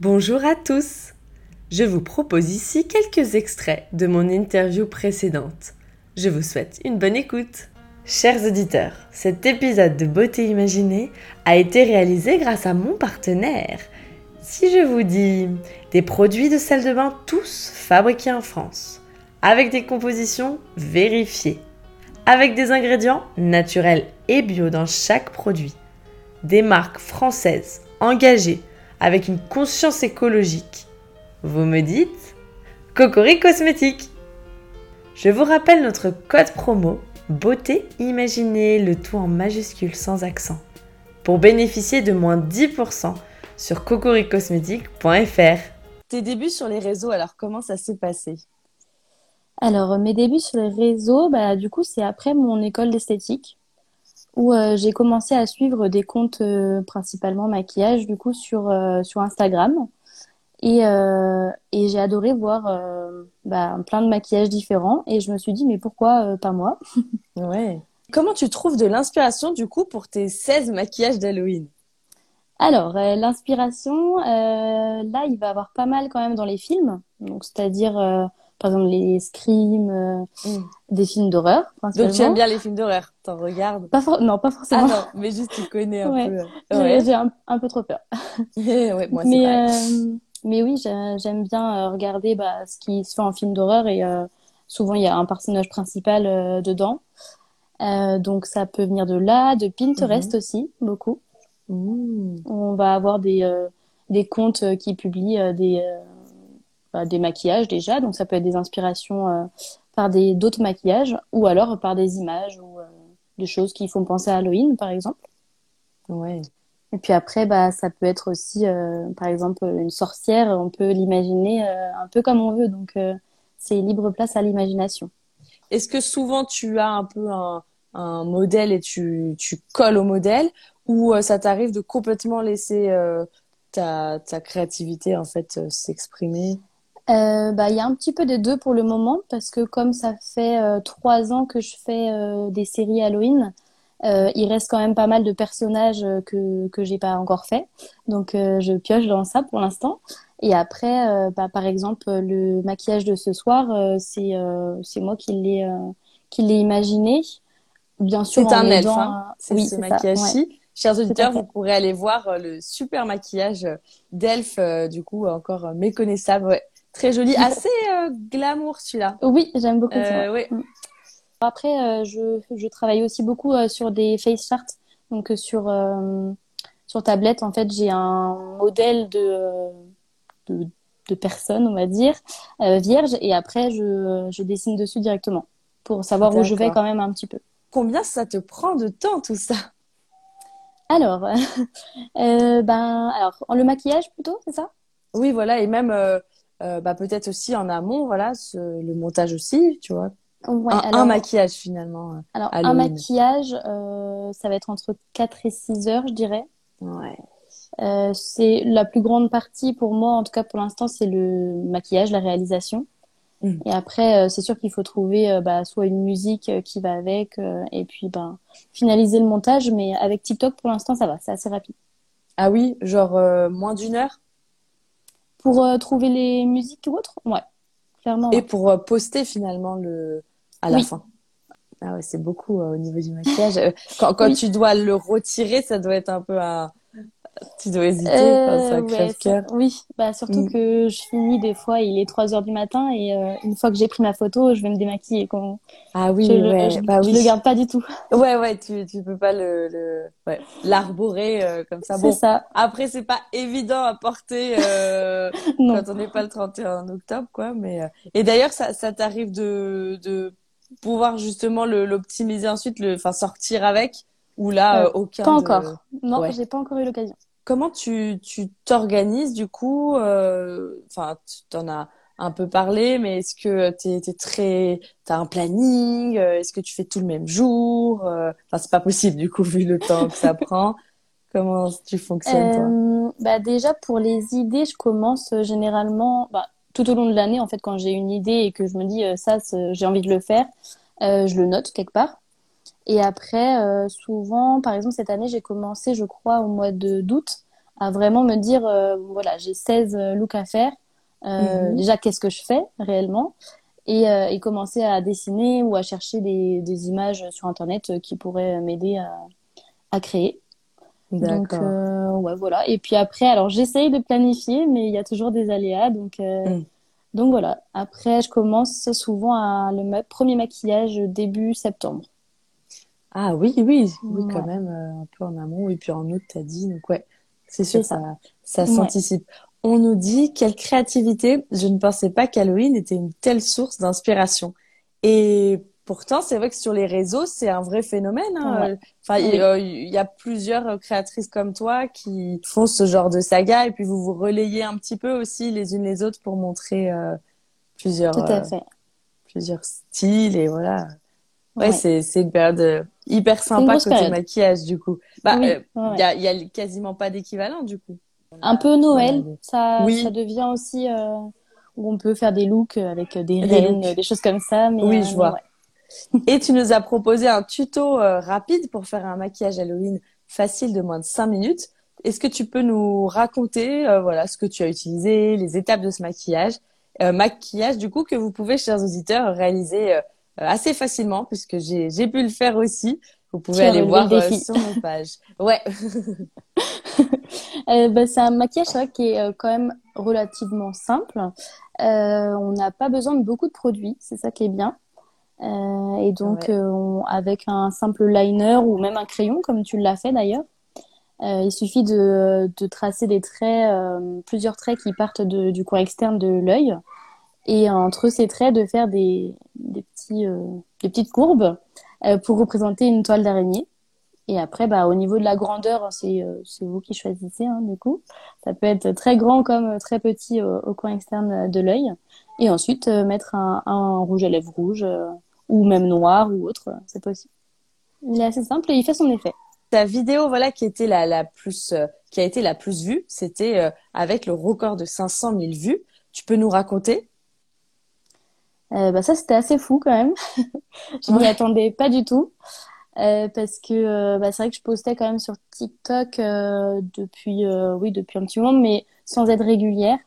Bonjour à tous. Je vous propose ici quelques extraits de mon interview précédente. Je vous souhaite une bonne écoute. Chers auditeurs, cet épisode de Beauté Imaginée a été réalisé grâce à mon partenaire. Si je vous dis des produits de salle de bain tous fabriqués en France, avec des compositions vérifiées, avec des ingrédients naturels et bio dans chaque produit, des marques françaises engagées avec une conscience écologique, vous me dites Cocori Cosmétique. Je vous rappelle notre code promo Beauté Imaginée, le tout en majuscule sans accent, pour bénéficier de moins 10% sur cocoricosmétique.fr. Tes débuts sur les réseaux, alors comment ça s'est passé? Alors, mes débuts sur les réseaux, bah, du coup, c'est après mon école d'esthétique où euh, j'ai commencé à suivre des comptes euh, principalement maquillage du coup sur euh, sur Instagram. Et et j'ai adoré voir bah, plein de maquillages différents. Et je me suis dit mais pourquoi pas moi? Ouais. Comment tu trouves de l'inspiration du coup pour tes 16 maquillages d'Halloween? Alors l'inspiration là il va y avoir pas mal quand même dans les films. Donc c'est-à-dire par exemple les screams, euh, mm. des films d'horreur. Donc tu aimes bien les films d'horreur, t'en regardes pas Non, pas forcément. Ah non, mais juste tu connais un peu. Ouais. J'ai un, un, peu trop peur. ouais, moi mais, euh, mais oui, j'aime bien euh, regarder bah, ce qui se fait en film d'horreur et euh, souvent il y a un personnage principal dedans. donc ça peut venir de là, de Pinterest mm-hmm. aussi, beaucoup. Mm. On va avoir des, des comptes qui publient des bah, des maquillages déjà, donc ça peut être des inspirations euh, par des d'autres maquillages ou alors par des images ou euh, des choses qui font penser à Halloween par exemple. Ouais. Et puis après, bah, ça peut être aussi, euh, par exemple, une sorcière, on peut l'imaginer un peu comme on veut, donc c'est libre place à l'imagination. Est-ce que souvent tu as un peu un, un modèle et tu, tu colles au modèle ou ça t'arrive de complètement laisser ta, ta créativité en fait s'exprimer? Euh, bah, il y a un petit peu des deux pour le moment parce que comme ça fait euh, trois ans que je fais euh, des séries Halloween, il reste quand même pas mal de personnages que que j'ai pas encore fait. Donc je pioche dans ça pour l'instant. Et après, bah, par exemple, le maquillage de ce soir, c'est c'est moi qui l'ai qui l'ai imaginé. Bien sûr, c'est un elfe. Hein. C'est ce maquillage-ci. Chers auditeurs, vous pourrez aller voir le super maquillage d'elfe, du coup encore méconnaissable. Très joli, assez euh, glamour celui-là. Oui, j'aime beaucoup euh. Mm. Après, euh, je, je travaille aussi beaucoup sur des face charts. Donc sur sur tablette, en fait, j'ai un modèle de, de, de personne, on va dire, vierge, et après je, je dessine dessus directement pour savoir où je vais quand même un petit peu. Combien ça te prend de temps tout ça? Alors, euh, ben alors le maquillage plutôt, c'est ça? Oui, voilà, et même euh, bah, peut-être aussi en amont, voilà, ce, le montage aussi, tu vois. Ouais, un, alors, un, maquillage finalement. Euh, alors un maquillage, euh, ça va être entre 4 et 6 heures, je dirais. Ouais. Euh, c'est la plus grande partie pour moi, en tout cas pour l'instant, c'est le maquillage, la réalisation. Mmh. Et après, euh, c'est sûr qu'il faut trouver bah, soit une musique qui va avec, et puis ben finaliser le montage. Mais avec TikTok, pour l'instant, ça va, c'est assez rapide. Ah oui, genre moins d'une heure? Pour euh, trouver les musiques ou autres, ouais, clairement. Et pour euh, poster finalement le à la fin. Ah ouais, c'est beaucoup euh, au niveau du maquillage. quand quand tu dois le retirer, ça doit être un peu un tu dois hésiter, euh, ça Oui, bah surtout mm. que je finis des fois, il est 3 heures du matin et euh, une fois que j'ai pris ma photo, je vais me démaquiller. Quand ah oui, je, ouais, je, bah je le garde pas du tout. Ouais, ouais, tu tu peux pas le, le ouais, l'arborer euh, comme ça. Bon, ça. Après, c'est pas évident à porter euh, quand on n'est pas le 31 octobre, quoi. Mais et d'ailleurs, ça ça t'arrive de de pouvoir justement l'optimiser ensuite, le, enfin sortir avec? Ou là euh, aucun Pas encore. Non, j'ai pas encore eu l'occasion. Comment tu tu t'organises du coup euh, Enfin, tu en as un peu parlé, mais est-ce que tu es, très, t'as un planning euh, Est-ce que tu fais tout le même jour Enfin, c'est pas possible du coup vu le temps que ça prend. Comment tu fonctionnes toi? Bah déjà pour les idées, je commence généralement bah, tout au long de l'année en fait quand j'ai une idée et que je me dis ça j'ai envie de le faire, je le note quelque part. Et après, euh, souvent, par exemple, cette année, j'ai commencé, je crois, au mois de d'août à vraiment me dire, voilà, j'ai 16 looks à faire. Mhm. Déjà, qu'est-ce que je fais réellement? Et, et, commencer à dessiner ou à chercher des, des images sur Internet qui pourraient m'aider à, à créer. Donc euh, ouais voilà. Et puis après, alors j'essaye de planifier, mais il y a toujours des aléas, donc euh, mm. donc voilà. Après, je commence souvent à le premier maquillage début septembre. Ah oui oui oui quand même euh, un peu en amont et puis en août t'as dit donc ouais c'est sûr ça ça, s'anticipe. On nous dit quelle créativité. Je ne pensais pas qu'Halloween était une telle source d'inspiration. Et Pourtant, c'est vrai que sur les réseaux, c'est un vrai phénomène. Hein. Enfin, il, y a plusieurs créatrices comme toi qui font ce genre de saga et puis vous vous relayez un petit peu aussi les unes les autres pour montrer euh, plusieurs euh, plusieurs styles et voilà. Ouais, c'est c'est une période euh, hyper sympa côté maquillage du coup. Bah, il y, a, y a quasiment pas d'équivalent du coup. Un peu Noël, ça ça devient aussi où on peut faire des looks avec des reines, des choses comme ça. Mais, oui, je vois. Et tu nous as proposé un tuto euh, rapide pour faire un maquillage Halloween facile de moins de 5 minutes. Est-ce que tu peux nous raconter euh, voilà ce que tu as utilisé, les étapes de ce maquillage, euh, maquillage du coup que vous pouvez, chers auditeurs, réaliser assez facilement puisque j'ai j'ai pu le faire aussi. Vous pouvez aller voir sur mon page. Ouais. bah, c'est un maquillage qui est quand même relativement simple. on n'a pas besoin de beaucoup de produits, c'est ça qui est bien. Euh, et donc, euh, avec un simple liner ou même un crayon, comme tu l'as fait d'ailleurs, euh, il suffit de, de, tracer des traits, plusieurs traits qui partent de, du coin externe de l'œil. Et entre ces traits, de faire des, des, petits, des petites courbes pour représenter une toile d'araignée. Et après, bah, au niveau de la grandeur, c'est vous qui choisissez, hein, du coup. Ça peut être très grand comme très petit au, coin externe de l'œil. Et ensuite, mettre un, un, rouge à lèvres rouge ou même noir ou autre, c'est possible. Il est assez simple et il fait son effet. Ta vidéo, voilà, qui était la, la plus, euh, qui a été la plus vue, c'était euh, avec le record de 500 000 vues. Tu peux nous raconter euh, bah ça c'était assez fou quand même. je m'y attendais pas du tout euh, parce que bah, c'est vrai que je postais quand même sur TikTok depuis oui depuis un petit moment mais sans être régulière.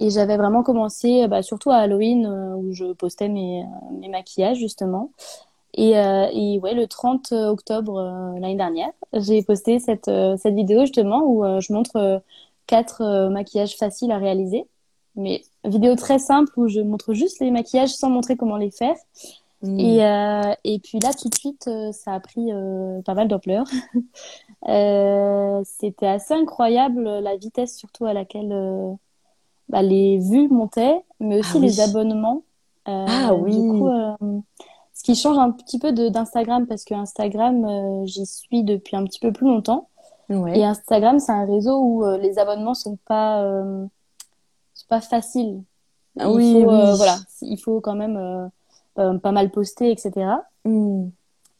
Et j'avais vraiment commencé, bah, surtout à Halloween, euh, où je postais mes, euh, mes maquillages, justement. Et, euh, et ouais, le 30 octobre l'année dernière, j'ai posté cette, cette vidéo, justement, où je montre quatre maquillages faciles à réaliser. Mais vidéo très simple, où je montre juste les maquillages sans montrer comment les faire. Mmh. Et, euh, et puis là, tout de suite, ça a pris euh, pas mal d'ampleur. euh, C'était assez incroyable la vitesse surtout à laquelle bah, les vues montaient, mais aussi ah les abonnements. Euh, ah oui. Du coup, euh, ce qui change un petit peu d'Instagram parce que Instagram, euh, j'y suis depuis un petit peu plus longtemps. Ouais. Et Instagram, c'est un réseau où les abonnements sont pas pas faciles. Ah, oui, faut, oui. voilà, il faut quand même pas mal poster, etc. Hmm.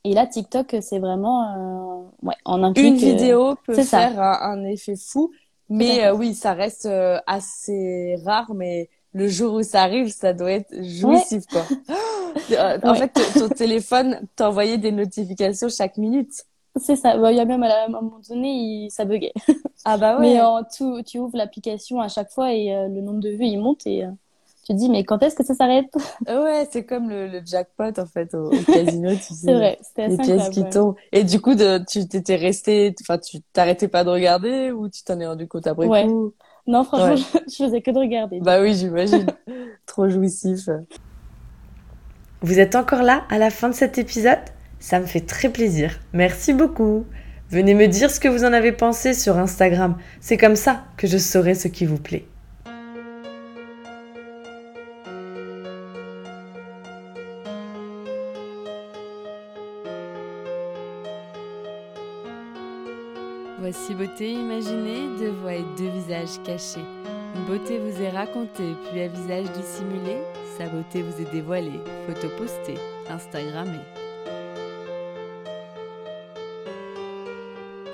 Et là, TikTok, c'est vraiment ouais, en un clic. Une vidéo peut faire un, un, effet fou. Mais euh, oui, ça reste euh, assez rare, mais le jour où ça arrive, ça doit être jouissif, quoi. Euh, en fait, ton téléphone t'envoyait des notifications chaque minute. C'est ça. Bah, il y a même à un moment donné, il... ça buguait. Ah bah ouais. Mais en tout, tu ouvres l'application à chaque fois et le nombre de vues, il monte et tu te dis mais quand est-ce que ça s'arrête? Ouais, c'est comme le, le, jackpot en fait au, casino, tu c'est vrai, c'était assez Les pièces qui tombent. Et du coup, de, tu t'étais resté, enfin, tu t'arrêtais pas de regarder ou tu t'en es rendu compte après ouais. coup? Non, franchement, je, je, faisais que de regarder. Bah oui, j'imagine. Trop jouissif. Vous êtes encore là à la fin de cet épisode? Ça me fait très plaisir. Merci beaucoup. Venez me dire ce que vous en avez pensé sur Instagram. C'est comme ça que je saurai ce qui vous plaît. Voici beauté imaginée, deux voix et deux visages cachés. Une beauté vous est racontée, puis un visage dissimulé. Sa beauté vous est dévoilée, photo postée, Instagrammée.